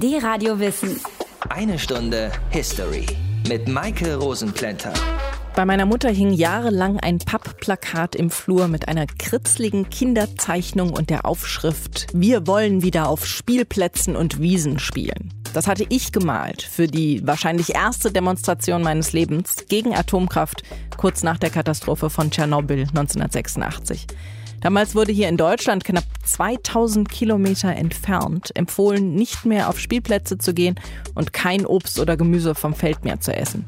Die Radio Wissen. Eine Stunde History mit Maike Rosenplanter. Bei meiner Mutter hing jahrelang ein Pappplakat im Flur mit einer kritzligen Kinderzeichnung und der Aufschrift Wir wollen wieder auf Spielplätzen und Wiesen spielen. Das hatte ich gemalt für die wahrscheinlich erste Demonstration meines Lebens gegen Atomkraft kurz nach der Katastrophe von Tschernobyl 1986. Damals wurde hier in Deutschland knapp 2000 Kilometer entfernt empfohlen, nicht mehr auf Spielplätze zu gehen und kein Obst oder Gemüse vom Feld mehr zu essen.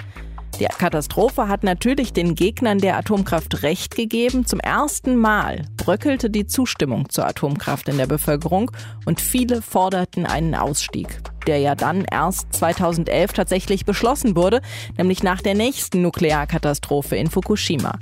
Die Katastrophe hat natürlich den Gegnern der Atomkraft Recht gegeben. Zum ersten Mal bröckelte die Zustimmung zur Atomkraft in der Bevölkerung und viele forderten einen Ausstieg, der ja dann erst 2011 tatsächlich beschlossen wurde, nämlich nach der nächsten Nuklearkatastrophe in Fukushima.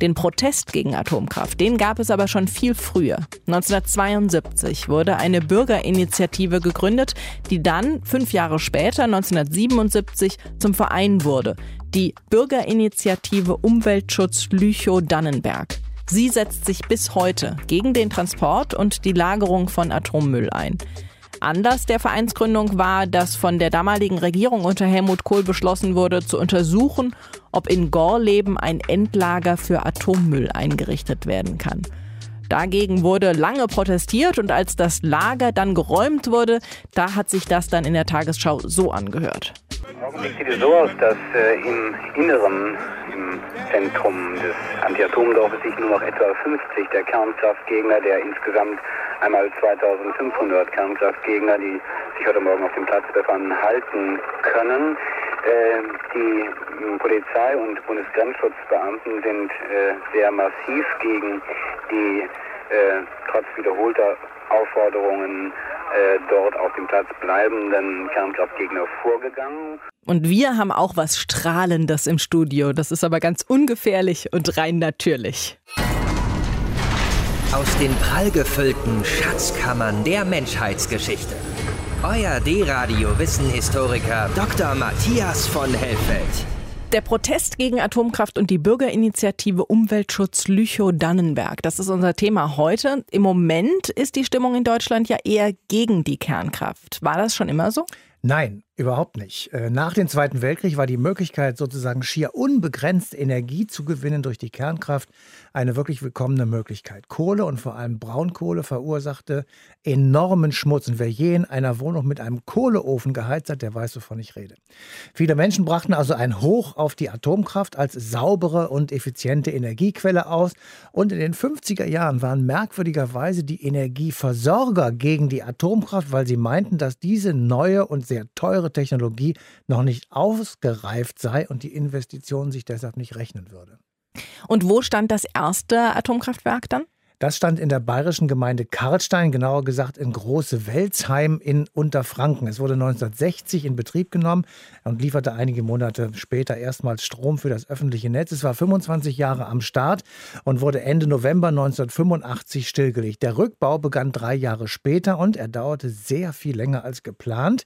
Den Protest gegen Atomkraft, den gab es aber schon viel früher. 1972 wurde eine Bürgerinitiative gegründet, die dann fünf Jahre später, 1977, zum Verein wurde. Die Bürgerinitiative Umweltschutz Lüchow-Dannenberg. Sie setzt sich bis heute gegen den Transport und die Lagerung von Atommüll ein. Anlass der Vereinsgründung war, dass von der damaligen Regierung unter Helmut Kohl beschlossen wurde, zu untersuchen, ob in Gorleben ein Endlager für Atommüll eingerichtet werden kann. Dagegen wurde lange protestiert und als das Lager dann geräumt wurde, da hat sich das dann in der Tagesschau so angehört. Augenblick sieht es so aus, dass äh, im Inneren, im Zentrum des Anti-Atom-Dorfes sich nur noch etwa 50 der Kernkraftgegner der insgesamt einmal 2500 Kernkraftgegner, die sich heute Morgen auf dem Platz befanden, halten können. Äh, die äh, Polizei und Bundesgrenzschutzbeamten sind äh, sehr massiv gegen die äh, trotz wiederholter Aufforderungen äh, dort auf dem Platz bleibenden Kernkraftgegner vorgegangen. Und wir haben auch was Strahlendes im Studio. Das ist aber ganz ungefährlich und rein natürlich. Aus den prallgefüllten Schatzkammern der Menschheitsgeschichte. Euer D-Radio Wissenhistoriker Dr. Matthias von Helfeld. Der Protest gegen Atomkraft und die Bürgerinitiative Umweltschutz Lüchow-Dannenberg. Das ist unser Thema heute. Im Moment ist die Stimmung in Deutschland ja eher gegen die Kernkraft. War das schon immer so? Nein, überhaupt nicht. Äh, nach dem Zweiten Weltkrieg war die Möglichkeit, sozusagen schier unbegrenzt Energie zu gewinnen durch die Kernkraft, eine wirklich willkommene Möglichkeit. Kohle und vor allem Braunkohle verursachte enormen Schmutz. Und wer je in einer Wohnung mit einem Kohleofen geheizt hat, der weiß, wovon ich rede. Viele Menschen brachten also ein Hoch auf die Atomkraft als saubere und effiziente Energiequelle aus. Und in den 50er Jahren waren merkwürdigerweise die Energieversorger gegen die Atomkraft, weil sie meinten, dass diese neue und sehr teure Technologie noch nicht ausgereift sei und die Investition sich deshalb nicht rechnen würde. Und wo stand das erste Atomkraftwerk dann? Das stand in der bayerischen Gemeinde Karlstein, genauer gesagt in Große Welzheim in Unterfranken. Es wurde 1960 in Betrieb genommen und lieferte einige Monate später erstmals Strom für das öffentliche Netz. Es war 25 Jahre am Start und wurde Ende November 1985 stillgelegt. Der Rückbau begann drei Jahre später und er dauerte sehr viel länger als geplant,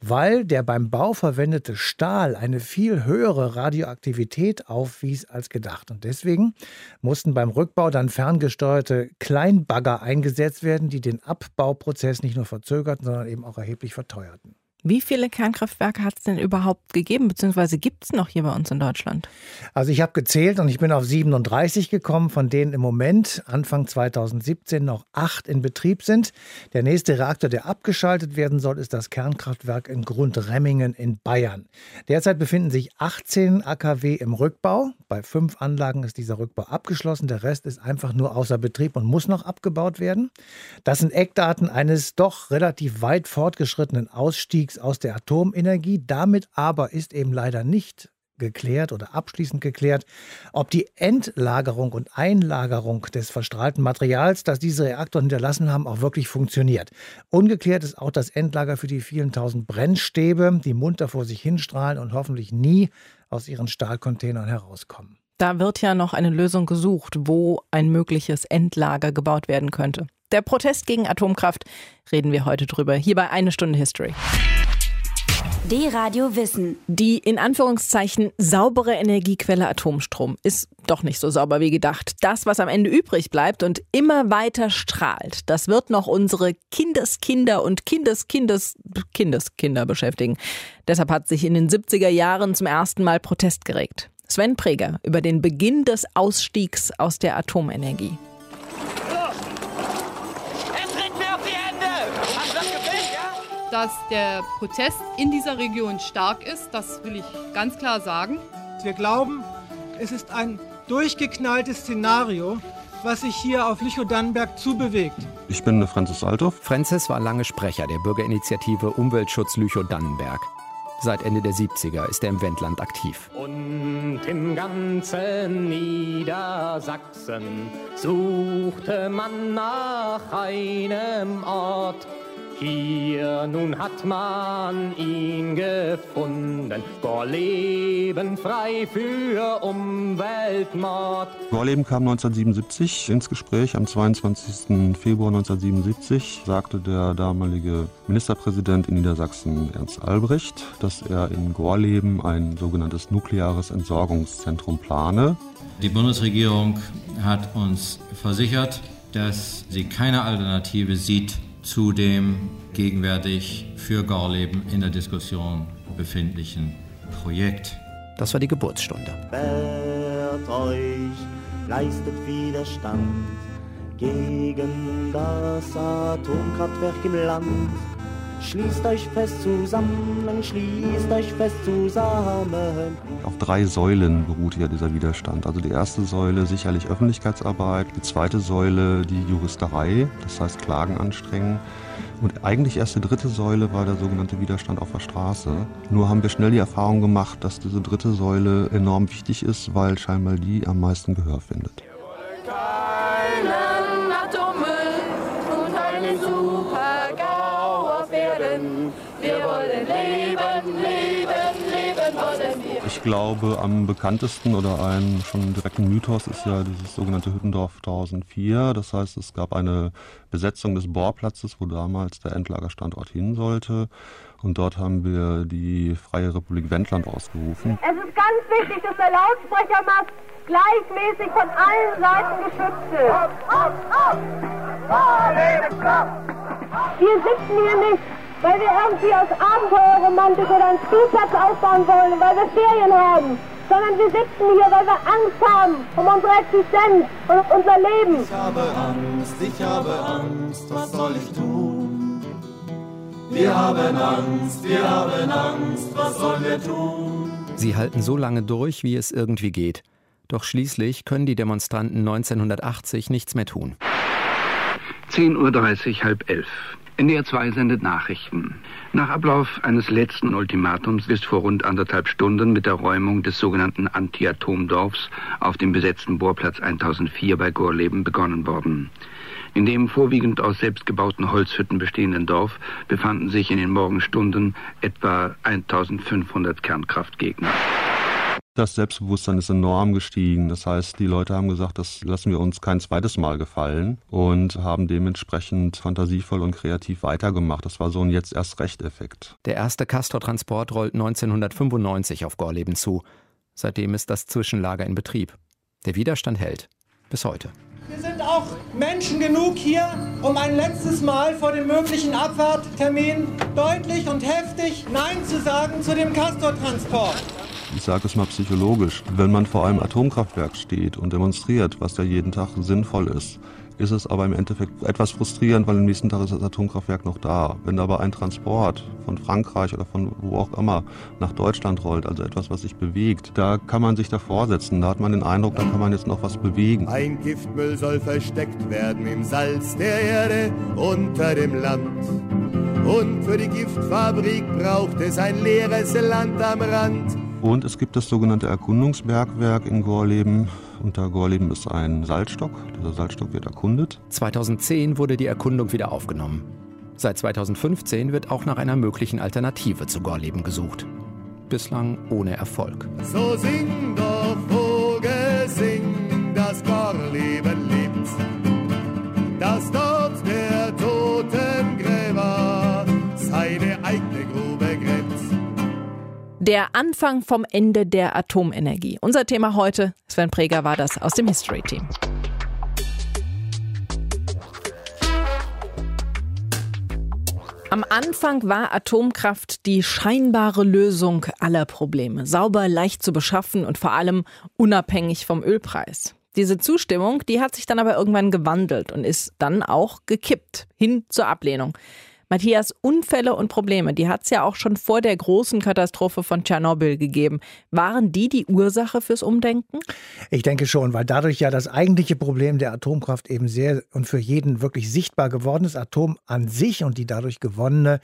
weil der beim Bau verwendete Stahl eine viel höhere Radioaktivität aufwies als gedacht. Und deswegen mussten beim Rückbau dann ferngesteuerte Kleinbagger eingesetzt werden, die den Abbauprozess nicht nur verzögerten, sondern eben auch erheblich verteuerten. Wie viele Kernkraftwerke hat es denn überhaupt gegeben, beziehungsweise gibt es noch hier bei uns in Deutschland? Also ich habe gezählt und ich bin auf 37 gekommen, von denen im Moment Anfang 2017 noch acht in Betrieb sind. Der nächste Reaktor, der abgeschaltet werden soll, ist das Kernkraftwerk in Grundremmingen in Bayern. Derzeit befinden sich 18 AKW im Rückbau. Bei fünf Anlagen ist dieser Rückbau abgeschlossen. Der Rest ist einfach nur außer Betrieb und muss noch abgebaut werden. Das sind Eckdaten eines doch relativ weit fortgeschrittenen Ausstiegs aus der Atomenergie. Damit aber ist eben leider nicht geklärt oder abschließend geklärt, ob die Endlagerung und Einlagerung des verstrahlten Materials, das diese Reaktoren hinterlassen haben, auch wirklich funktioniert. Ungeklärt ist auch das Endlager für die vielen tausend Brennstäbe, die munter vor sich hinstrahlen und hoffentlich nie aus ihren Stahlcontainern herauskommen. Da wird ja noch eine Lösung gesucht, wo ein mögliches Endlager gebaut werden könnte. Der Protest gegen Atomkraft reden wir heute drüber, hier bei Eine Stunde History. D-Radio Wissen. Die in Anführungszeichen saubere Energiequelle Atomstrom ist doch nicht so sauber wie gedacht. Das, was am Ende übrig bleibt und immer weiter strahlt, das wird noch unsere Kindeskinder und Kindeskindes Kindeskinder beschäftigen. Deshalb hat sich in den 70er Jahren zum ersten Mal Protest geregt. Sven Preger über den Beginn des Ausstiegs aus der Atomenergie. Dass der Protest in dieser Region stark ist. Das will ich ganz klar sagen. Wir glauben, es ist ein durchgeknalltes Szenario, was sich hier auf Lüchow-Dannenberg zubewegt. Ich bin Franzis Althoff. Franzis war lange Sprecher der Bürgerinitiative Umweltschutz Lüchow-Dannenberg. Seit Ende der 70er ist er im Wendland aktiv. Und im ganzen Niedersachsen suchte man nach einem Ort, hier nun hat man ihn gefunden. Gorleben frei für Umweltmord. Gorleben kam 1977 ins Gespräch. Am 22. Februar 1977 sagte der damalige Ministerpräsident in Niedersachsen Ernst Albrecht, dass er in Gorleben ein sogenanntes nukleares Entsorgungszentrum plane. Die Bundesregierung hat uns versichert, dass sie keine Alternative sieht zu dem gegenwärtig für Gorleben in der Diskussion befindlichen Projekt. Das war die Geburtsstunde. Wehrt euch, leistet Widerstand gegen das Atomkraftwerk im Land. Schließt euch fest zusammen, schließt euch fest zusammen. Auf drei Säulen beruht ja dieser Widerstand. Also die erste Säule sicherlich Öffentlichkeitsarbeit, die zweite Säule die Juristerei, das heißt Klagen anstrengen. Und eigentlich erst die dritte Säule war der sogenannte Widerstand auf der Straße. Nur haben wir schnell die Erfahrung gemacht, dass diese dritte Säule enorm wichtig ist, weil scheinbar die am meisten Gehör findet. Keinen Erden. Wir wollen leben, leben, leben wollen wir. Ich glaube, am bekanntesten oder ein schon direkten Mythos ist ja dieses sogenannte Hüttendorf 1004. Das heißt, es gab eine Besetzung des Bohrplatzes, wo damals der Endlagerstandort hin sollte. Und dort haben wir die Freie Republik Wendland ausgerufen. Es ist ganz wichtig, dass der Lautsprechermast gleichmäßig von allen Seiten geschützt ist. Wir sitzen hier nicht, weil wir irgendwie aus Abenteuerromantik oder einen Spielplatz aufbauen wollen, weil wir Ferien haben, sondern wir sitzen hier, weil wir Angst haben um unsere Existenz und um unser Leben. Ich habe Angst, ich habe Angst, was soll ich tun? Wir haben Angst, wir haben Angst, was sollen wir tun? Sie halten so lange durch, wie es irgendwie geht. Doch schließlich können die Demonstranten 1980 nichts mehr tun. 10.30 Uhr, halb elf. NDR 2 sendet Nachrichten. Nach Ablauf eines letzten Ultimatums ist vor rund anderthalb Stunden mit der Räumung des sogenannten Anti-Atom-Dorfs auf dem besetzten Bohrplatz 1004 bei Gorleben begonnen worden. In dem vorwiegend aus selbstgebauten Holzhütten bestehenden Dorf befanden sich in den Morgenstunden etwa 1500 Kernkraftgegner. Das Selbstbewusstsein ist enorm gestiegen. Das heißt, die Leute haben gesagt, das lassen wir uns kein zweites Mal gefallen und haben dementsprechend fantasievoll und kreativ weitergemacht. Das war so ein jetzt erst recht Effekt. Der erste Castor-Transport rollt 1995 auf Gorleben zu. Seitdem ist das Zwischenlager in Betrieb. Der Widerstand hält. Bis heute. Wir sind auch Menschen genug hier, um ein letztes Mal vor dem möglichen Abfahrttermin deutlich und heftig Nein zu sagen zu dem Castor-Transport ich sage es mal psychologisch, wenn man vor einem Atomkraftwerk steht und demonstriert, was da jeden Tag sinnvoll ist, ist es aber im Endeffekt etwas frustrierend, weil am nächsten Tag ist das Atomkraftwerk noch da. Wenn aber ein Transport von Frankreich oder von wo auch immer nach Deutschland rollt, also etwas, was sich bewegt, da kann man sich davor setzen. Da hat man den Eindruck, da kann man jetzt noch was bewegen. Ein Giftmüll soll versteckt werden im Salz der Erde unter dem Land. Und für die Giftfabrik braucht es ein leeres Land am Rand. Und es gibt das sogenannte Erkundungsbergwerk in Gorleben. Unter Gorleben ist ein Salzstock. Dieser Salzstock wird erkundet. 2010 wurde die Erkundung wieder aufgenommen. Seit 2015 wird auch nach einer möglichen Alternative zu Gorleben gesucht. Bislang ohne Erfolg. So sing doch, Der Anfang vom Ende der Atomenergie. Unser Thema heute, Sven Preger war das aus dem History Team. Am Anfang war Atomkraft die scheinbare Lösung aller Probleme. Sauber, leicht zu beschaffen und vor allem unabhängig vom Ölpreis. Diese Zustimmung, die hat sich dann aber irgendwann gewandelt und ist dann auch gekippt hin zur Ablehnung. Matthias, Unfälle und Probleme, die hat es ja auch schon vor der großen Katastrophe von Tschernobyl gegeben. Waren die die Ursache fürs Umdenken? Ich denke schon, weil dadurch ja das eigentliche Problem der Atomkraft eben sehr und für jeden wirklich sichtbar geworden ist. Atom an sich und die dadurch gewonnene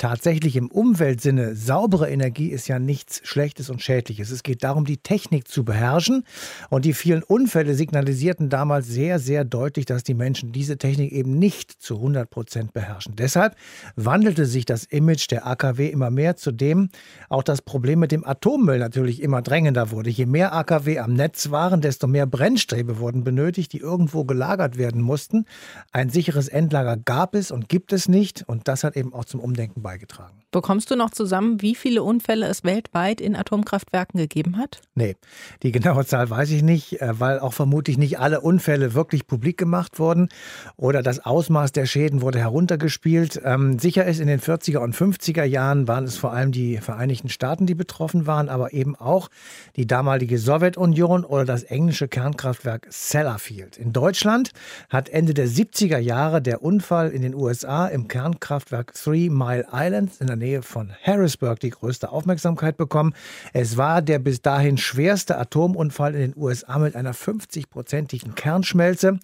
Tatsächlich im Umweltsinne, saubere Energie ist ja nichts Schlechtes und Schädliches. Es geht darum, die Technik zu beherrschen. Und die vielen Unfälle signalisierten damals sehr, sehr deutlich, dass die Menschen diese Technik eben nicht zu 100 Prozent beherrschen. Deshalb wandelte sich das Image der AKW immer mehr, zudem auch das Problem mit dem Atommüll natürlich immer drängender wurde. Je mehr AKW am Netz waren, desto mehr Brennstäbe wurden benötigt, die irgendwo gelagert werden mussten. Ein sicheres Endlager gab es und gibt es nicht. Und das hat eben auch zum Umdenken beigetragen beigetragen. Bekommst du noch zusammen, wie viele Unfälle es weltweit in Atomkraftwerken gegeben hat? Nee, die genaue Zahl weiß ich nicht, äh, weil auch vermutlich nicht alle Unfälle wirklich publik gemacht wurden oder das Ausmaß der Schäden wurde heruntergespielt. Ähm, sicher ist, in den 40er und 50er Jahren waren es vor allem die Vereinigten Staaten, die betroffen waren, aber eben auch die damalige Sowjetunion oder das englische Kernkraftwerk Sellafield. In Deutschland hat Ende der 70er Jahre der Unfall in den USA im Kernkraftwerk Three Mile Island in der Nähe von Harrisburg die größte Aufmerksamkeit bekommen. Es war der bis dahin schwerste Atomunfall in den USA mit einer 50-prozentigen Kernschmelze.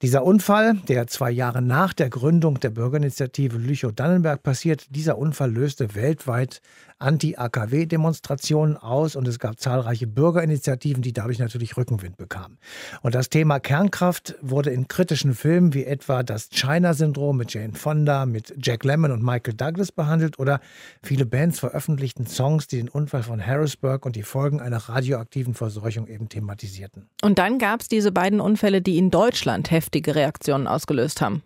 Dieser Unfall, der zwei Jahre nach der Gründung der Bürgerinitiative Lüchow-Dannenberg passiert, dieser Unfall löste weltweit Anti-AKW-Demonstrationen aus und es gab zahlreiche Bürgerinitiativen, die dadurch natürlich Rückenwind bekamen. Und das Thema Kernkraft wurde in kritischen Filmen wie etwa das China-Syndrom mit Jane Fonda, mit Jack Lemmon und Michael Douglas behandelt oder viele Bands veröffentlichten Songs, die den Unfall von Harrisburg und die Folgen einer radioaktiven Verseuchung eben thematisierten. Und dann gab es diese beiden Unfälle, die in Deutschland heftige Reaktionen ausgelöst haben.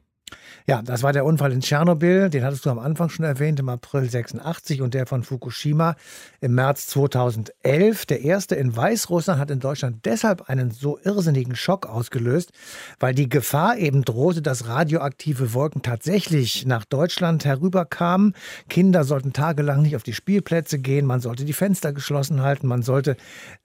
Ja, das war der Unfall in Tschernobyl, den hattest du am Anfang schon erwähnt, im April 86 und der von Fukushima im März 2011. Der erste in Weißrussland hat in Deutschland deshalb einen so irrsinnigen Schock ausgelöst, weil die Gefahr eben drohte, dass radioaktive Wolken tatsächlich nach Deutschland herüberkamen. Kinder sollten tagelang nicht auf die Spielplätze gehen, man sollte die Fenster geschlossen halten, man sollte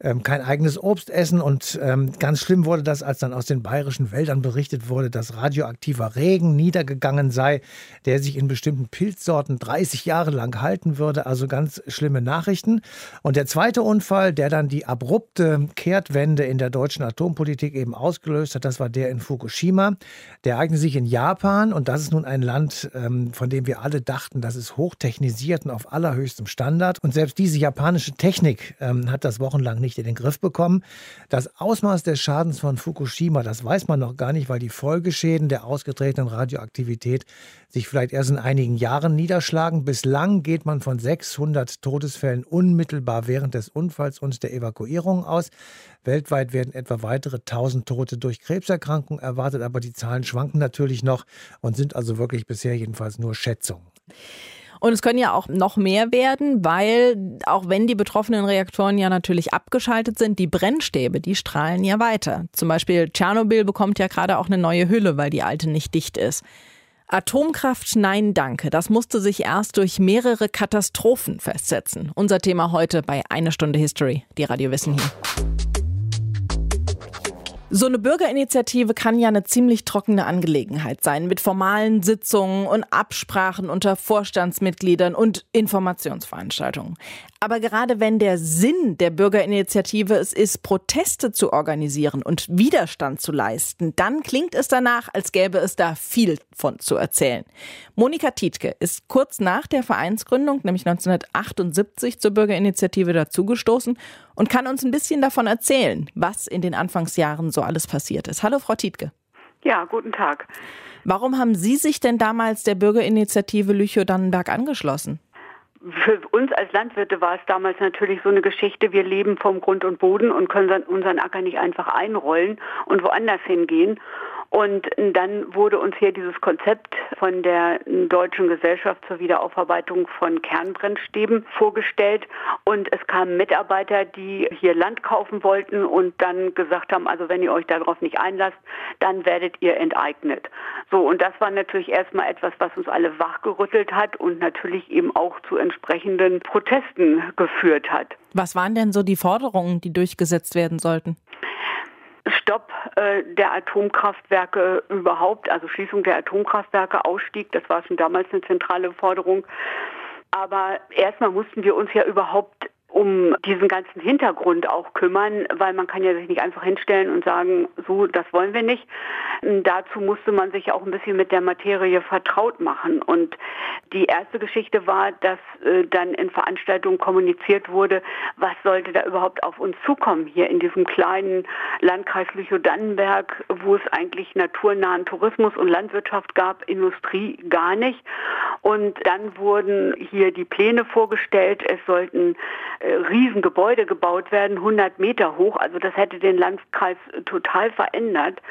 ähm, kein eigenes Obst essen. Und ähm, ganz schlimm wurde das, als dann aus den bayerischen Wäldern berichtet wurde, dass radioaktiver Regen niedergegangen sei, der sich in bestimmten Pilzsorten 30 Jahre lang halten würde. Also ganz schlimme Nachrichten. Und der zweite Unfall, der dann die abrupte Kehrtwende in der deutschen Atompolitik eben ausgelöst hat, das war der in Fukushima. Der ereignete sich in Japan und das ist nun ein Land, ähm, von dem wir alle dachten, das ist hochtechnisiert und auf allerhöchstem Standard. Und selbst diese japanische Technik ähm, hat das wochenlang nicht in den Griff bekommen. Das Ausmaß des Schadens von Fukushima, das weiß man noch gar nicht, weil die Folgeschäden der ausgetretenen Radioaktivität sich vielleicht erst in einigen Jahren niederschlagen. Bislang geht man von 600 Todesfällen unmittelbar während des Unfalls und der Evakuierung aus. Weltweit werden etwa weitere 1000 Tote durch Krebserkrankungen erwartet, aber die Zahlen schwanken natürlich noch und sind also wirklich bisher jedenfalls nur Schätzungen. Und es können ja auch noch mehr werden, weil auch wenn die betroffenen Reaktoren ja natürlich abgeschaltet sind, die Brennstäbe, die strahlen ja weiter. Zum Beispiel Tschernobyl bekommt ja gerade auch eine neue Hülle, weil die alte nicht dicht ist. Atomkraft, nein, danke. Das musste sich erst durch mehrere Katastrophen festsetzen. Unser Thema heute bei Eine Stunde History, die Radio Wissen hier. So eine Bürgerinitiative kann ja eine ziemlich trockene Angelegenheit sein, mit formalen Sitzungen und Absprachen unter Vorstandsmitgliedern und Informationsveranstaltungen. Aber gerade wenn der Sinn der Bürgerinitiative es ist, Proteste zu organisieren und Widerstand zu leisten, dann klingt es danach, als gäbe es da viel von zu erzählen. Monika Tietke ist kurz nach der Vereinsgründung, nämlich 1978, zur Bürgerinitiative dazugestoßen und kann uns ein bisschen davon erzählen, was in den Anfangsjahren so alles passiert ist. Hallo, Frau Tietke. Ja, guten Tag. Warum haben Sie sich denn damals der Bürgerinitiative Lüchow-Dannenberg angeschlossen? für uns als Landwirte war es damals natürlich so eine Geschichte, wir leben vom Grund und Boden und können unseren Acker nicht einfach einrollen und woanders hingehen. Und dann wurde uns hier dieses Konzept von der Deutschen Gesellschaft zur Wiederaufarbeitung von Kernbrennstäben vorgestellt. Und es kamen Mitarbeiter, die hier Land kaufen wollten und dann gesagt haben, also wenn ihr euch darauf nicht einlasst, dann werdet ihr enteignet. So, und das war natürlich erstmal etwas, was uns alle wachgerüttelt hat und natürlich eben auch zu entsprechenden Protesten geführt hat. Was waren denn so die Forderungen, die durchgesetzt werden sollten? Stopp äh, der Atomkraftwerke überhaupt, also Schließung der Atomkraftwerke, Ausstieg, das war schon damals eine zentrale Forderung. Aber erstmal mussten wir uns ja überhaupt um diesen ganzen Hintergrund auch kümmern, weil man kann ja sich nicht einfach hinstellen und sagen, so, das wollen wir nicht. Dazu musste man sich auch ein bisschen mit der Materie vertraut machen. Und die erste Geschichte war, dass äh, dann in Veranstaltungen kommuniziert wurde, was sollte da überhaupt auf uns zukommen hier in diesem kleinen Landkreis Lüchow-Dannenberg, wo es eigentlich naturnahen Tourismus und Landwirtschaft gab, Industrie gar nicht. Und dann wurden hier die Pläne vorgestellt. Es sollten äh, Riesengebäude gebaut werden, 100 Meter hoch. Also das hätte den Landkreis total verändert.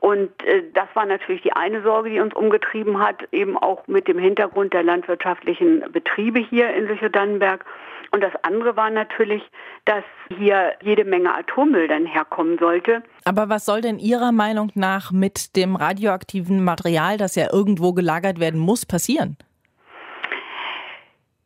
Und äh, das war natürlich die eine Sorge, die uns umgetrieben hat, eben auch mit dem Hintergrund der landwirtschaftlichen Betriebe hier in Lüchow-Dannenberg. Und das andere war natürlich, dass hier jede Menge Atommüll dann herkommen sollte. Aber was soll denn Ihrer Meinung nach mit dem radioaktiven Material, das ja irgendwo gelagert werden muss, passieren?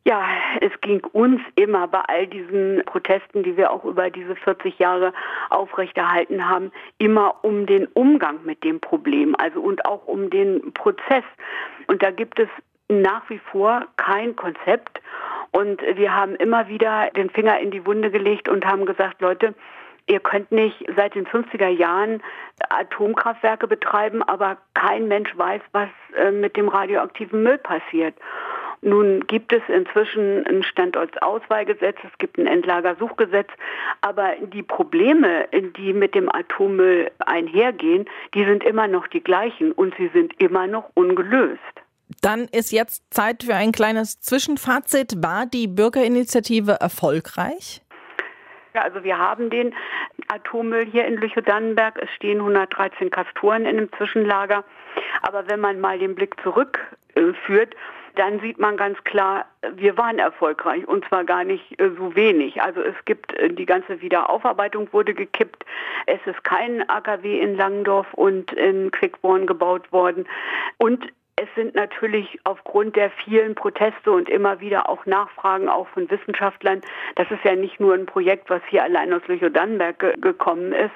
Ja, es ging uns immer bei all diesen Protesten, die wir auch über diese 40 Jahre aufrechterhalten haben, immer um den Umgang mit dem Problem, also und auch um den Prozess. Und da gibt es nach wie vor kein Konzept. Und wir haben immer wieder den Finger in die Wunde gelegt und haben gesagt, Leute, ihr könnt nicht seit den 50er Jahren Atomkraftwerke betreiben, aber kein Mensch weiß, was äh, mit dem radioaktiven Müll passiert. Nun gibt es inzwischen ein Standortsauswahlgesetz, es gibt ein Endlagersuchgesetz, aber die Probleme, die mit dem Atommüll einhergehen, die sind immer noch die gleichen und sie sind immer noch ungelöst. Dann ist jetzt Zeit für ein kleines Zwischenfazit. War die Bürgerinitiative erfolgreich? Ja, also wir haben den Atommüll hier in Lüchow-Dannenberg. Es stehen 113 Kastoren in einem Zwischenlager. Aber wenn man mal den Blick zurückführt, dann sieht man ganz klar, wir waren erfolgreich und zwar gar nicht äh, so wenig. Also es gibt äh, die ganze Wiederaufarbeitung wurde gekippt. Es ist kein AKW in Langendorf und in Quickborn gebaut worden und es sind natürlich aufgrund der vielen Proteste und immer wieder auch Nachfragen auch von Wissenschaftlern, das ist ja nicht nur ein Projekt, was hier allein aus Lüchow-Dannenberg ge gekommen ist,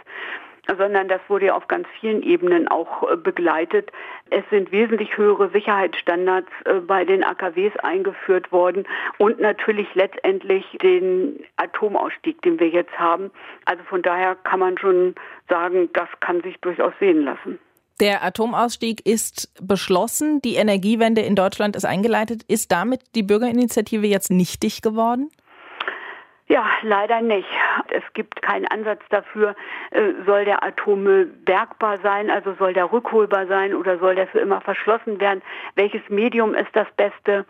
sondern das wurde ja auf ganz vielen Ebenen auch äh, begleitet. Es sind wesentlich höhere Sicherheitsstandards äh, bei den AKWs eingeführt worden und natürlich letztendlich den Atomausstieg, den wir jetzt haben. Also von daher kann man schon sagen, das kann sich durchaus sehen lassen. Der Atomausstieg ist beschlossen, die Energiewende in Deutschland ist eingeleitet. Ist damit die Bürgerinitiative jetzt nichtig geworden? Ja, leider nicht. Es gibt keinen Ansatz dafür, äh, soll der Atommüll bergbar sein, also soll der rückholbar sein oder soll der für immer verschlossen werden? Welches Medium ist das beste?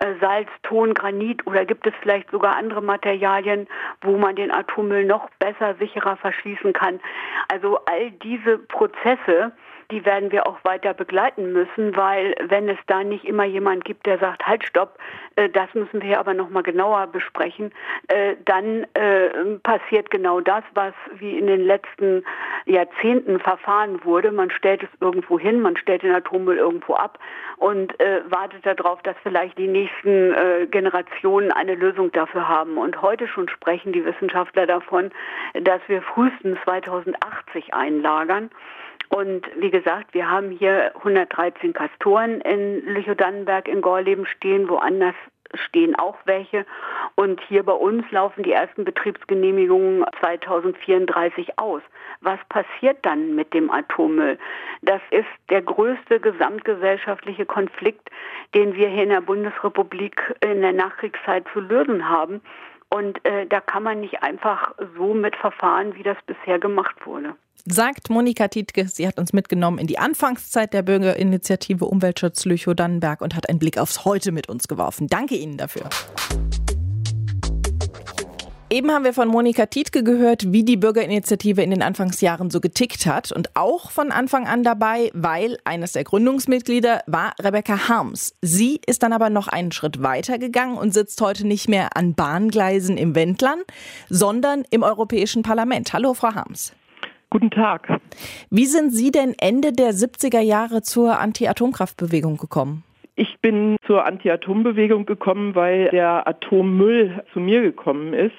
Äh, Salz, Ton, Granit oder gibt es vielleicht sogar andere Materialien, wo man den Atommüll noch besser, sicherer verschließen kann? Also all diese Prozesse, die werden wir auch weiter begleiten müssen, weil wenn es da nicht immer jemand gibt, der sagt, halt stopp, äh, das müssen wir aber nochmal genauer besprechen, äh, dann äh, passiert genau das, was wie in den letzten Jahrzehnten verfahren wurde. Man stellt es irgendwo hin, man stellt den Atommüll irgendwo ab und wartet darauf, dass vielleicht die nächsten Generationen eine Lösung dafür haben. Und heute schon sprechen die Wissenschaftler davon, dass wir frühestens 2080 einlagern. Und wie gesagt, wir haben hier 113 Kastoren in Lüchow-Dannenberg in Gorleben stehen, woanders stehen auch welche. Und hier bei uns laufen die ersten Betriebsgenehmigungen 2034 aus. Was passiert dann mit dem Atommüll? Das ist der größte gesamtgesellschaftliche Konflikt, den wir hier in der Bundesrepublik in der Nachkriegszeit zu lösen haben. Und äh, da kann man nicht einfach so mit verfahren, wie das bisher gemacht wurde. Sagt Monika Tietke, sie hat uns mitgenommen in die Anfangszeit der Bürgerinitiative Umweltschutz Lüchow-Dannenberg und hat einen Blick aufs Heute mit uns geworfen. Danke Ihnen dafür. Eben haben wir von Monika Tietke gehört, wie die Bürgerinitiative in den Anfangsjahren so getickt hat. Und auch von Anfang an dabei, weil eines der Gründungsmitglieder war Rebecca Harms. Sie ist dann aber noch einen Schritt weiter gegangen und sitzt heute nicht mehr an Bahngleisen im Wendland, sondern im Europäischen Parlament. Hallo, Frau Harms. Guten Tag. Wie sind Sie denn Ende der 70er Jahre zur Anti-Atomkraftbewegung gekommen? Ich bin zur Anti-Atom-Bewegung gekommen, weil der Atommüll zu mir gekommen ist.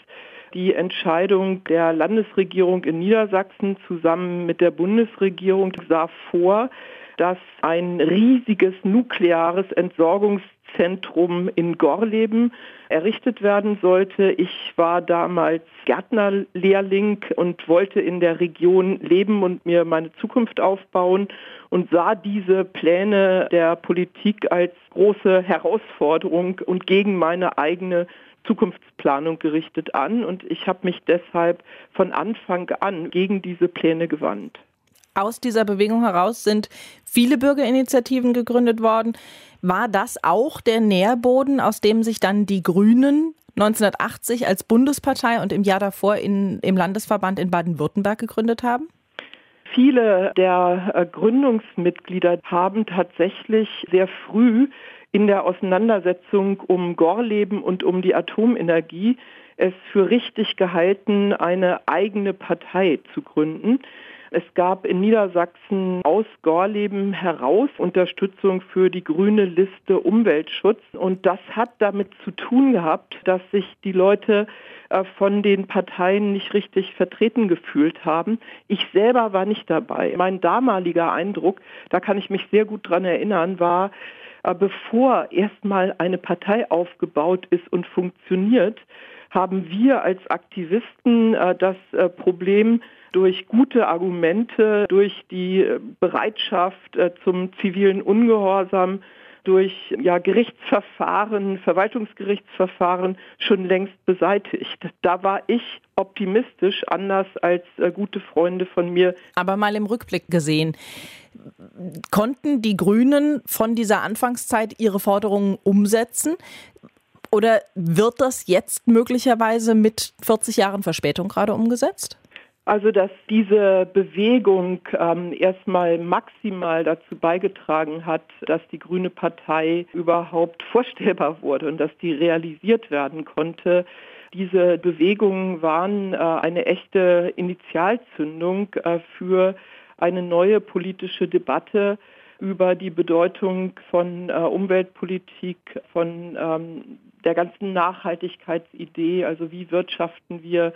Die Entscheidung der Landesregierung in Niedersachsen zusammen mit der Bundesregierung sah vor, dass ein riesiges nukleares Entsorgungszentrum in Gorleben errichtet werden sollte. Ich war damals Gärtnerlehrling und wollte in der Region leben und mir meine Zukunft aufbauen und sah diese Pläne der Politik als große Herausforderung und gegen meine eigene Zukunftsplanung gerichtet an. Und ich habe mich deshalb von Anfang an gegen diese Pläne gewandt. Aus dieser Bewegung heraus sind viele Bürgerinitiativen gegründet worden. War das auch der Nährboden, aus dem sich dann die Grünen 1980 als Bundespartei und im Jahr davor in, im Landesverband in Baden-Württemberg gegründet haben? Viele der äh, Gründungsmitglieder haben tatsächlich sehr früh in der Auseinandersetzung um Gorleben und um die Atomenergie es für richtig gehalten, eine eigene Partei zu gründen. Es gab in Niedersachsen aus Gorleben heraus Unterstützung für die grüne Liste Umweltschutz. Und das hat damit zu tun gehabt, dass sich die Leute äh, von den Parteien nicht richtig vertreten gefühlt haben. Ich selber war nicht dabei. Mein damaliger Eindruck, da kann ich mich sehr gut dran erinnern, war, äh, bevor erstmal eine Partei aufgebaut ist und funktioniert, haben wir als Aktivisten äh, das Problem durch gute Argumente, durch die äh, Bereitschaft äh, zum zivilen Ungehorsam, durch ja, Gerichtsverfahren, Verwaltungsgerichtsverfahren schon längst beseitigt. Da war ich optimistisch, anders als äh, gute Freunde von mir. Aber mal im Rückblick gesehen, konnten die Grünen von dieser Anfangszeit ihre Forderungen umsetzen? Oder wird das jetzt möglicherweise mit 40 Jahren Verspätung gerade umgesetzt? Also, dass diese Bewegung ähm, erstmal maximal dazu beigetragen hat, dass die Grüne Partei überhaupt vorstellbar wurde und dass die realisiert werden konnte. Diese Bewegungen waren äh, eine echte Initialzündung äh, für eine neue politische Debatte über die Bedeutung von äh, Umweltpolitik, von ähm, der ganzen Nachhaltigkeitsidee, also wie wirtschaften wir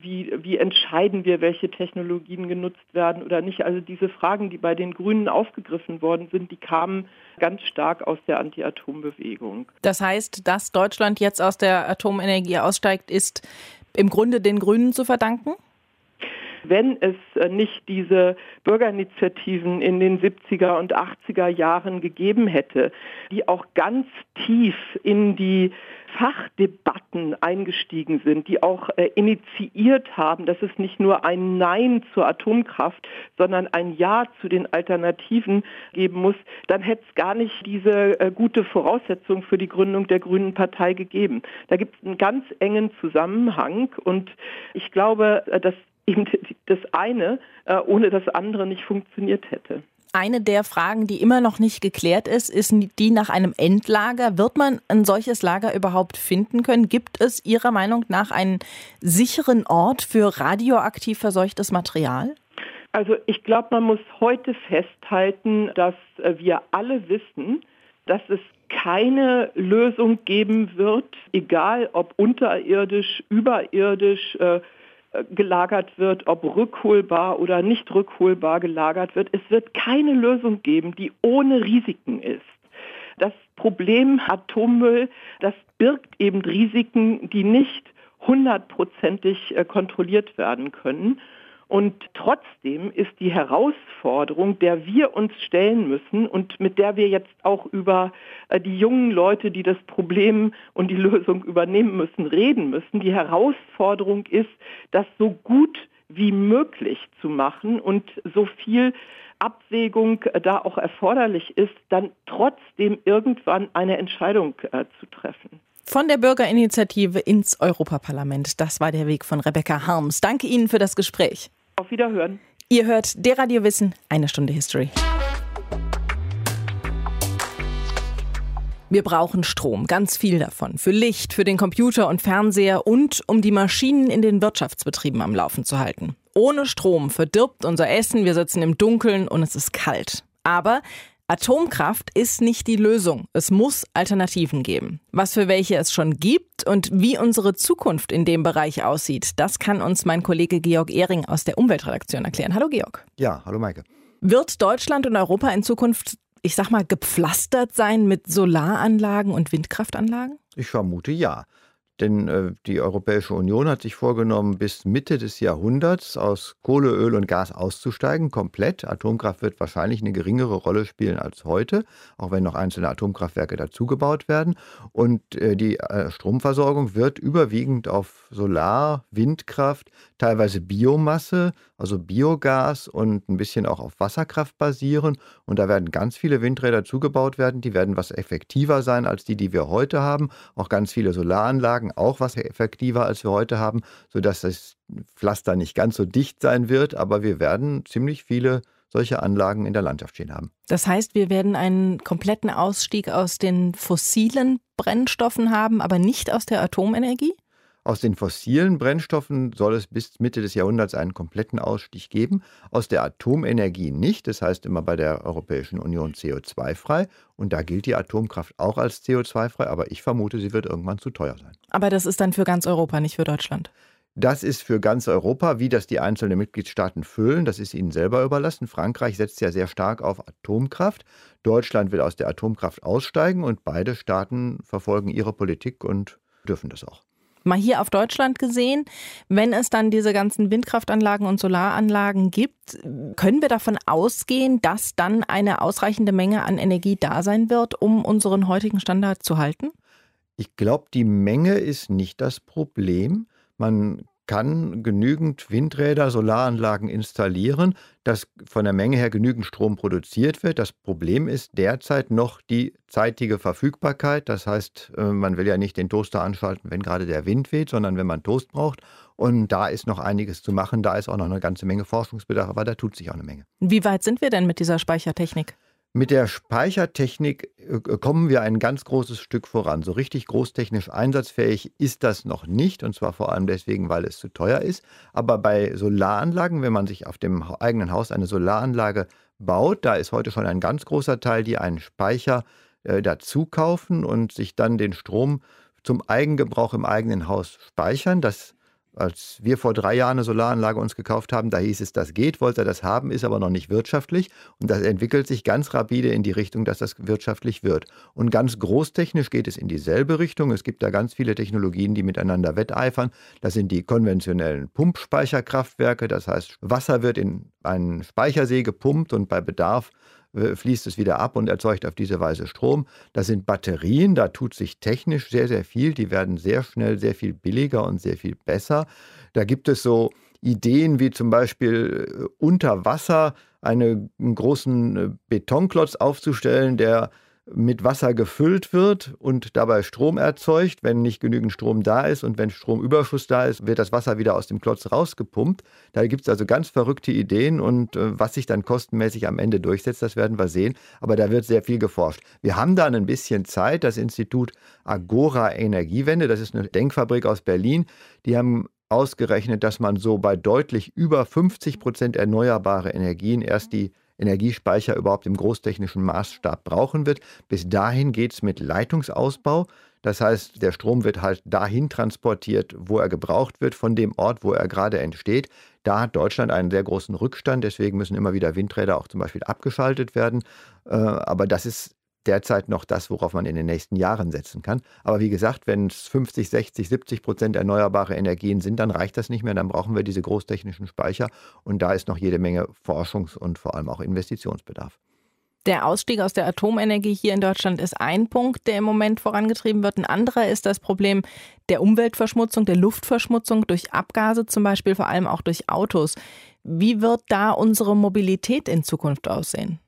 wie, wie entscheiden wir, welche Technologien genutzt werden oder nicht. Also diese Fragen, die bei den Grünen aufgegriffen worden sind, die kamen ganz stark aus der Anti-Atom-Bewegung. Das heißt, dass Deutschland jetzt aus der Atomenergie aussteigt, ist im Grunde den Grünen zu verdanken? Wenn es äh, nicht diese Bürgerinitiativen in den 70er und 80er Jahren gegeben hätte, die auch ganz tief in die Fachdebatten eingestiegen sind, die auch äh, initiiert haben, dass es nicht nur ein Nein zur Atomkraft, sondern ein Ja zu den Alternativen geben muss, dann hätte es gar nicht diese äh, gute Voraussetzung für die Gründung der Grünen Partei gegeben. Da gibt es einen ganz engen Zusammenhang und ich glaube, äh, dass eben das eine äh, ohne das andere nicht funktioniert hätte. Eine der Fragen, die immer noch nicht geklärt ist, ist die nach einem Endlager. Wird man ein solches Lager überhaupt finden können? Gibt es Ihrer Meinung nach einen sicheren Ort für radioaktiv verseuchtes Material? Also ich glaube, man muss heute festhalten, dass äh, wir alle wissen, dass es keine Lösung geben wird, egal ob unterirdisch, überirdisch, äh, gelagert wird, ob rückholbar oder nicht rückholbar gelagert wird. Es wird keine Lösung geben, die ohne Risiken ist. Das Problem Atommüll, das birgt eben Risiken, die nicht hundertprozentig äh, kontrolliert werden können. Und trotzdem ist die Herausforderung, der wir uns stellen müssen und mit der wir jetzt auch über äh, die jungen Leute, die das Problem und die Lösung übernehmen müssen, reden müssen, die Herausforderung ist, das so gut wie möglich zu machen und so viel Abwägung äh, da auch erforderlich ist, dann trotzdem irgendwann eine Entscheidung äh, zu treffen. Von der Bürgerinitiative ins Europaparlament. Das war der Weg von Rebecca Harms. Danke Ihnen für das Gespräch. Auf Wiederhören. Ihr hört der Radio Wissen, eine Stunde History. Wir brauchen Strom, ganz viel davon. Für Licht, für den Computer und Fernseher und um die Maschinen in den Wirtschaftsbetrieben am Laufen zu halten. Ohne Strom verdirbt unser Essen, wir sitzen im Dunkeln und es ist kalt. Aber Atomkraft ist nicht die Lösung. Es muss Alternativen geben. Was für welche es schon gibt und wie unsere Zukunft in dem Bereich aussieht, das kann uns mein Kollege Georg Ehring aus der Umweltredaktion erklären. Hallo Georg. Ja, hallo Maike. Wird Deutschland und Europa in Zukunft ich sag mal, gepflastert sein mit Solaranlagen und Windkraftanlagen? Ich vermute ja. Denn äh, die Europäische Union hat sich vorgenommen, bis Mitte des Jahrhunderts aus Kohle, Öl und Gas auszusteigen, komplett. Atomkraft wird wahrscheinlich eine geringere Rolle spielen als heute, auch wenn noch einzelne Atomkraftwerke dazugebaut werden. Und äh, die äh, Stromversorgung wird überwiegend auf Solar, Windkraft, teilweise Biomasse, also Biogas und ein bisschen auch auf Wasserkraft basieren. Und da werden ganz viele Windräder zugebaut werden. Die werden was effektiver sein als die, die wir heute haben. Auch ganz viele Solaranlagen, auch was effektiver als wir heute haben, sodass das Pflaster nicht ganz so dicht sein wird. Aber wir werden ziemlich viele solche Anlagen in der Landschaft stehen haben. Das heißt, wir werden einen kompletten Ausstieg aus den fossilen Brennstoffen haben, aber nicht aus der Atomenergie? Aus den fossilen Brennstoffen soll es bis Mitte des Jahrhunderts einen kompletten Ausstieg geben. Aus der Atomenergie nicht. Das heißt immer bei der Europäischen Union CO2-frei. Und da gilt die Atomkraft auch als CO2-frei. Aber ich vermute, sie wird irgendwann zu teuer sein. Aber das ist dann für ganz Europa, nicht für Deutschland. Das ist für ganz Europa, wie das die einzelnen Mitgliedstaaten füllen, das ist ihnen selber überlassen. Frankreich setzt ja sehr stark auf Atomkraft. Deutschland will aus der Atomkraft aussteigen und beide Staaten verfolgen ihre Politik und dürfen das auch mal hier auf Deutschland gesehen, wenn es dann diese ganzen Windkraftanlagen und Solaranlagen gibt, können wir davon ausgehen, dass dann eine ausreichende Menge an Energie da sein wird, um unseren heutigen Standard zu halten? Ich glaube, die Menge ist nicht das Problem. Man kann genügend Windräder, Solaranlagen installieren, dass von der Menge her genügend Strom produziert wird. Das Problem ist derzeit noch die zeitige Verfügbarkeit. Das heißt, äh, man will ja nicht den Toaster anschalten, wenn gerade der Wind weht, sondern wenn man Toast braucht. Und da ist noch einiges zu machen. Da ist auch noch eine ganze Menge Forschungsbedarf, aber da tut sich auch eine Menge. Wie weit sind wir denn mit dieser Speichertechnik? Mit der Speichertechnik äh, kommen wir ein ganz großes Stück voran. So richtig großtechnisch einsatzfähig ist das noch nicht, und zwar vor allem deswegen, weil es zu teuer ist. Aber bei Solaranlagen, wenn man sich auf dem eigenen Haus eine Solaranlage baut, da ist heute schon ein ganz großer Teil, die einen Speicher äh, dazu kaufen und sich dann den Strom zum Eigengebrauch im eigenen Haus speichern. Das als wir vor drei Jahren eine Solaranlage uns gekauft haben, da hieß es, das geht, wollte er das haben, ist aber noch nicht wirtschaftlich. Und das entwickelt sich ganz rapide in die Richtung, dass das wirtschaftlich wird. Und ganz großtechnisch geht es in dieselbe Richtung. Es gibt da ganz viele Technologien, die miteinander wetteifern. Das sind die konventionellen Pumpspeicherkraftwerke. Das heißt, Wasser wird in einen Speichersee gepumpt und bei Bedarf fließt es wieder ab und erzeugt auf diese Weise Strom. Das sind Batterien, da tut sich technisch sehr, sehr viel. Die werden sehr schnell sehr viel billiger und sehr viel besser. Da gibt es so Ideen wie zum Beispiel äh, unter Wasser einen großen äh, Betonklotz aufzustellen, der mit Wasser gefüllt wird und dabei Strom erzeugt. Wenn nicht genügend Strom da ist und wenn Stromüberschuss da ist, wird das Wasser wieder aus dem Klotz rausgepumpt. Da gibt es also ganz verrückte Ideen und äh, was sich dann kostenmäßig am Ende durchsetzt, das werden wir sehen. Aber da wird sehr viel geforscht. Wir haben dann ein bisschen Zeit. Das Institut Agora Energiewende, das ist eine Denkfabrik aus Berlin, die haben ausgerechnet, dass man so bei deutlich über 50 Prozent erneuerbare Energien erst die Energiespeicher überhaupt im großtechnischen Maßstab brauchen wird. Bis dahin geht es mit Leitungsausbau. Das heißt, der Strom wird halt dahin transportiert, wo er gebraucht wird, von dem Ort, wo er gerade entsteht. Da hat Deutschland einen sehr großen Rückstand, deswegen müssen immer wieder Windräder auch zum Beispiel abgeschaltet werden. Äh, aber das ist derzeit noch das, worauf man in den nächsten Jahren setzen kann. Aber wie gesagt, wenn es 50, 60, 70 Prozent erneuerbare Energien sind, dann reicht das nicht mehr. Dann brauchen wir diese großtechnischen Speicher. Und da ist noch jede Menge Forschungs- und vor allem auch Investitionsbedarf. Der Ausstieg aus der Atomenergie hier in Deutschland ist ein Punkt, der im Moment vorangetrieben wird. Ein anderer ist das Problem der Umweltverschmutzung, der Luftverschmutzung durch Abgase, zum Beispiel vor allem auch durch Autos. Wie wird da unsere Mobilität in Zukunft aussehen?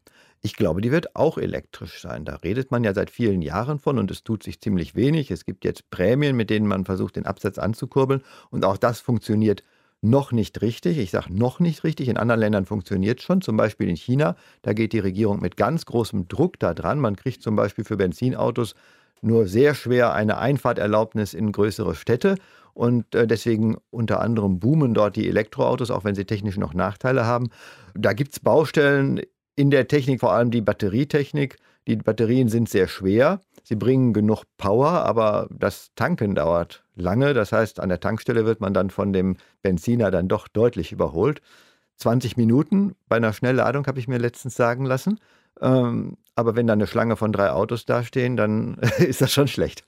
Ich glaube, die wird auch elektrisch sein. Da redet man ja seit vielen Jahren von und es tut sich ziemlich wenig. Es gibt jetzt Prämien, mit denen man versucht, den Absatz anzukurbeln. Und auch das funktioniert noch nicht richtig. Ich sage noch nicht richtig. In anderen Ländern funktioniert es schon, zum Beispiel in China. Da geht die Regierung mit ganz großem Druck da dran. Man kriegt zum Beispiel für Benzinautos nur sehr schwer eine Einfahrterlaubnis in größere Städte. Und äh, deswegen unter anderem boomen dort die Elektroautos, auch wenn sie technisch noch Nachteile haben. Da gibt es Baustellen in der Technik, vor allem die Batterietechnik. Die Batterien sind sehr schwer. Sie bringen genug Power, aber das Tanken dauert lange. Das heißt, an der Tankstelle wird man dann von dem Benziner dann doch deutlich überholt. 20 Minuten bei einer Schnellladung, habe ich mir letztens sagen lassen. Ähm, aber wenn da eine Schlange von drei Autos dastehen, dann ist das schon schlecht.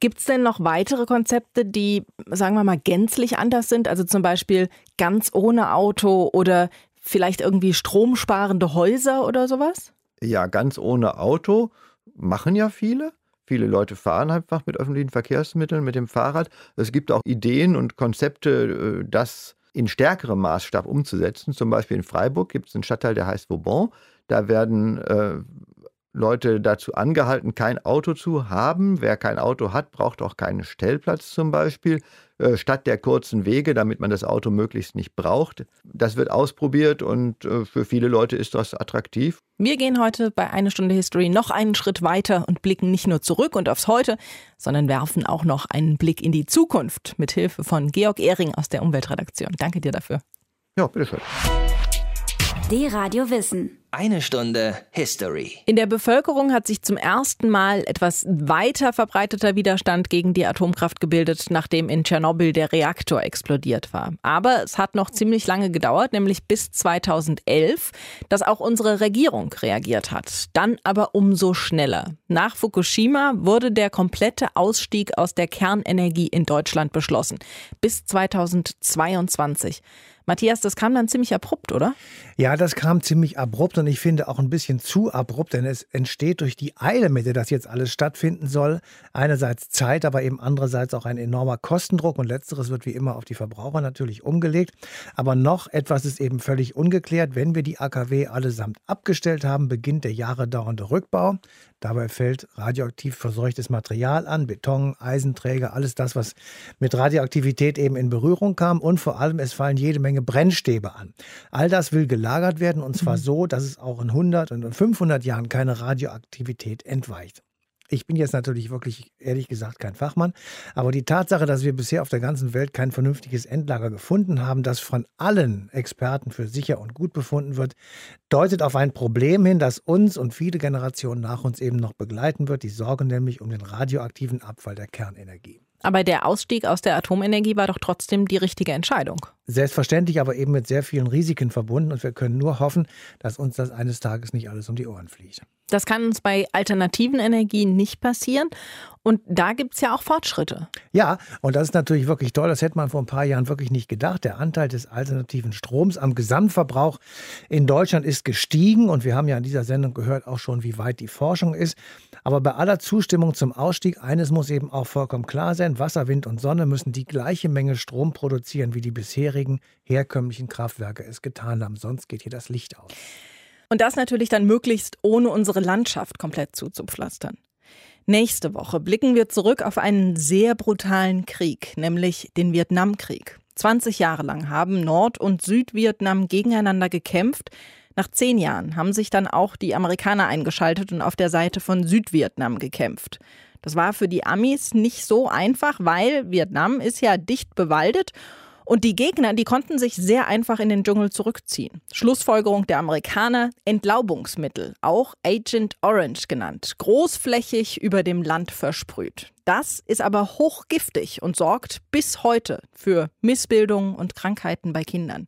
Gibt es denn noch weitere Konzepte, die, sagen wir mal, gänzlich anders sind? Also zum Beispiel ganz ohne Auto oder vielleicht irgendwie stromsparende Häuser oder sowas? Ja, ganz ohne Auto machen ja viele. Viele Leute fahren einfach mit öffentlichen Verkehrsmitteln, mit dem Fahrrad. Es gibt auch Ideen und Konzepte, äh, das in stärkerem Maßstab umzusetzen. Zum Beispiel in Freiburg gibt es einen Stadtteil, der heißt Vauban. Da werden äh, Leute dazu angehalten, kein Auto zu haben. Wer kein Auto hat, braucht auch keinen Stellplatz zum Beispiel, äh, statt der kurzen Wege, damit man das Auto möglichst nicht braucht. Das wird ausprobiert und äh, für viele Leute ist das attraktiv. Wir gehen heute bei Eine Stunde History noch einen Schritt weiter und blicken nicht nur zurück und aufs Heute, sondern werfen auch noch einen Blick in die Zukunft mit Hilfe von Georg Ehring aus der Umweltredaktion. Danke dir dafür. Ja, bitteschön. D-Radio Wissen. Eine Stunde History. In der Bevölkerung hat sich zum ersten Mal etwas weiter verbreiteter Widerstand gegen die Atomkraft gebildet, nachdem in Tschernobyl der Reaktor explodiert war. Aber es hat noch ziemlich lange gedauert, nämlich bis 2011, dass auch unsere Regierung reagiert hat. Dann aber umso schneller. Nach Fukushima wurde der komplette Ausstieg aus der Kernenergie in Deutschland beschlossen. Bis 2022. Matthias, das kam dann ziemlich abrupt, oder? Ja, das kam ziemlich abrupt und ich finde auch ein bisschen zu abrupt, denn es entsteht durch die Eile, mit der das jetzt alles stattfinden soll, einerseits Zeit, aber eben andererseits auch ein enormer Kostendruck und letzteres wird wie immer auf die Verbraucher natürlich umgelegt. Aber noch etwas ist eben völlig ungeklärt. Wenn wir die AKW allesamt abgestellt haben, beginnt der Jahre dauernde Rückbau. Dabei fällt radioaktiv verseuchtes Material an, Beton, Eisenträger, alles das, was mit Radioaktivität eben in Berührung kam. Und vor allem, es fallen jede Menge Brennstäbe an. All das will gelagert werden und zwar mhm. so, dass es auch in 100 und in 500 Jahren keine Radioaktivität entweicht. Ich bin jetzt natürlich wirklich, ehrlich gesagt, kein Fachmann, aber die Tatsache, dass wir bisher auf der ganzen Welt kein vernünftiges Endlager gefunden haben, das von allen Experten für sicher und gut befunden wird, deutet auf ein Problem hin, das uns und viele Generationen nach uns eben noch begleiten wird, die Sorge nämlich um den radioaktiven Abfall der Kernenergie. Aber der Ausstieg aus der Atomenergie war doch trotzdem die richtige Entscheidung. Selbstverständlich, aber eben mit sehr vielen Risiken verbunden. Und wir können nur hoffen, dass uns das eines Tages nicht alles um die Ohren fliegt. Das kann uns bei alternativen Energien nicht passieren. Und da gibt es ja auch Fortschritte. Ja, und das ist natürlich wirklich toll. Das hätte man vor ein paar Jahren wirklich nicht gedacht. Der Anteil des alternativen Stroms am Gesamtverbrauch in Deutschland ist gestiegen. Und wir haben ja in dieser Sendung gehört auch schon, wie weit die Forschung ist. Aber bei aller Zustimmung zum Ausstieg, eines muss eben auch vollkommen klar sein. Wasser, Wind und Sonne müssen die gleiche Menge Strom produzieren, wie die bisherigen herkömmlichen Kraftwerke es getan haben. Sonst geht hier das Licht aus. Und das natürlich dann möglichst ohne unsere Landschaft komplett zuzupflastern. Nächste Woche blicken wir zurück auf einen sehr brutalen Krieg, nämlich den Vietnamkrieg. 20 Jahre lang haben Nord- und Südvietnam gegeneinander gekämpft. Nach zehn Jahren haben sich dann auch die Amerikaner eingeschaltet und auf der Seite von Südvietnam gekämpft. Das war für die Amis nicht so einfach, weil Vietnam ist ja dicht bewaldet und die Gegner, die konnten sich sehr einfach in den Dschungel zurückziehen. Schlussfolgerung der Amerikaner, Entlaubungsmittel, auch Agent Orange genannt, großflächig über dem Land versprüht. Das ist aber hochgiftig und sorgt bis heute für Missbildungen und Krankheiten bei Kindern.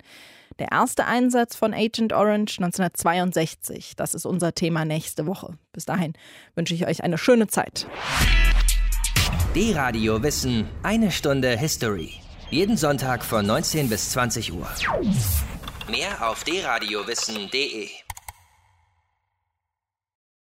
Der erste Einsatz von Agent Orange 1962. Das ist unser Thema nächste Woche. Bis dahin wünsche ich euch eine schöne Zeit. D-Radio Wissen, eine Stunde History. Jeden Sonntag von 19 bis 20 Uhr. Mehr auf dradiowissen.de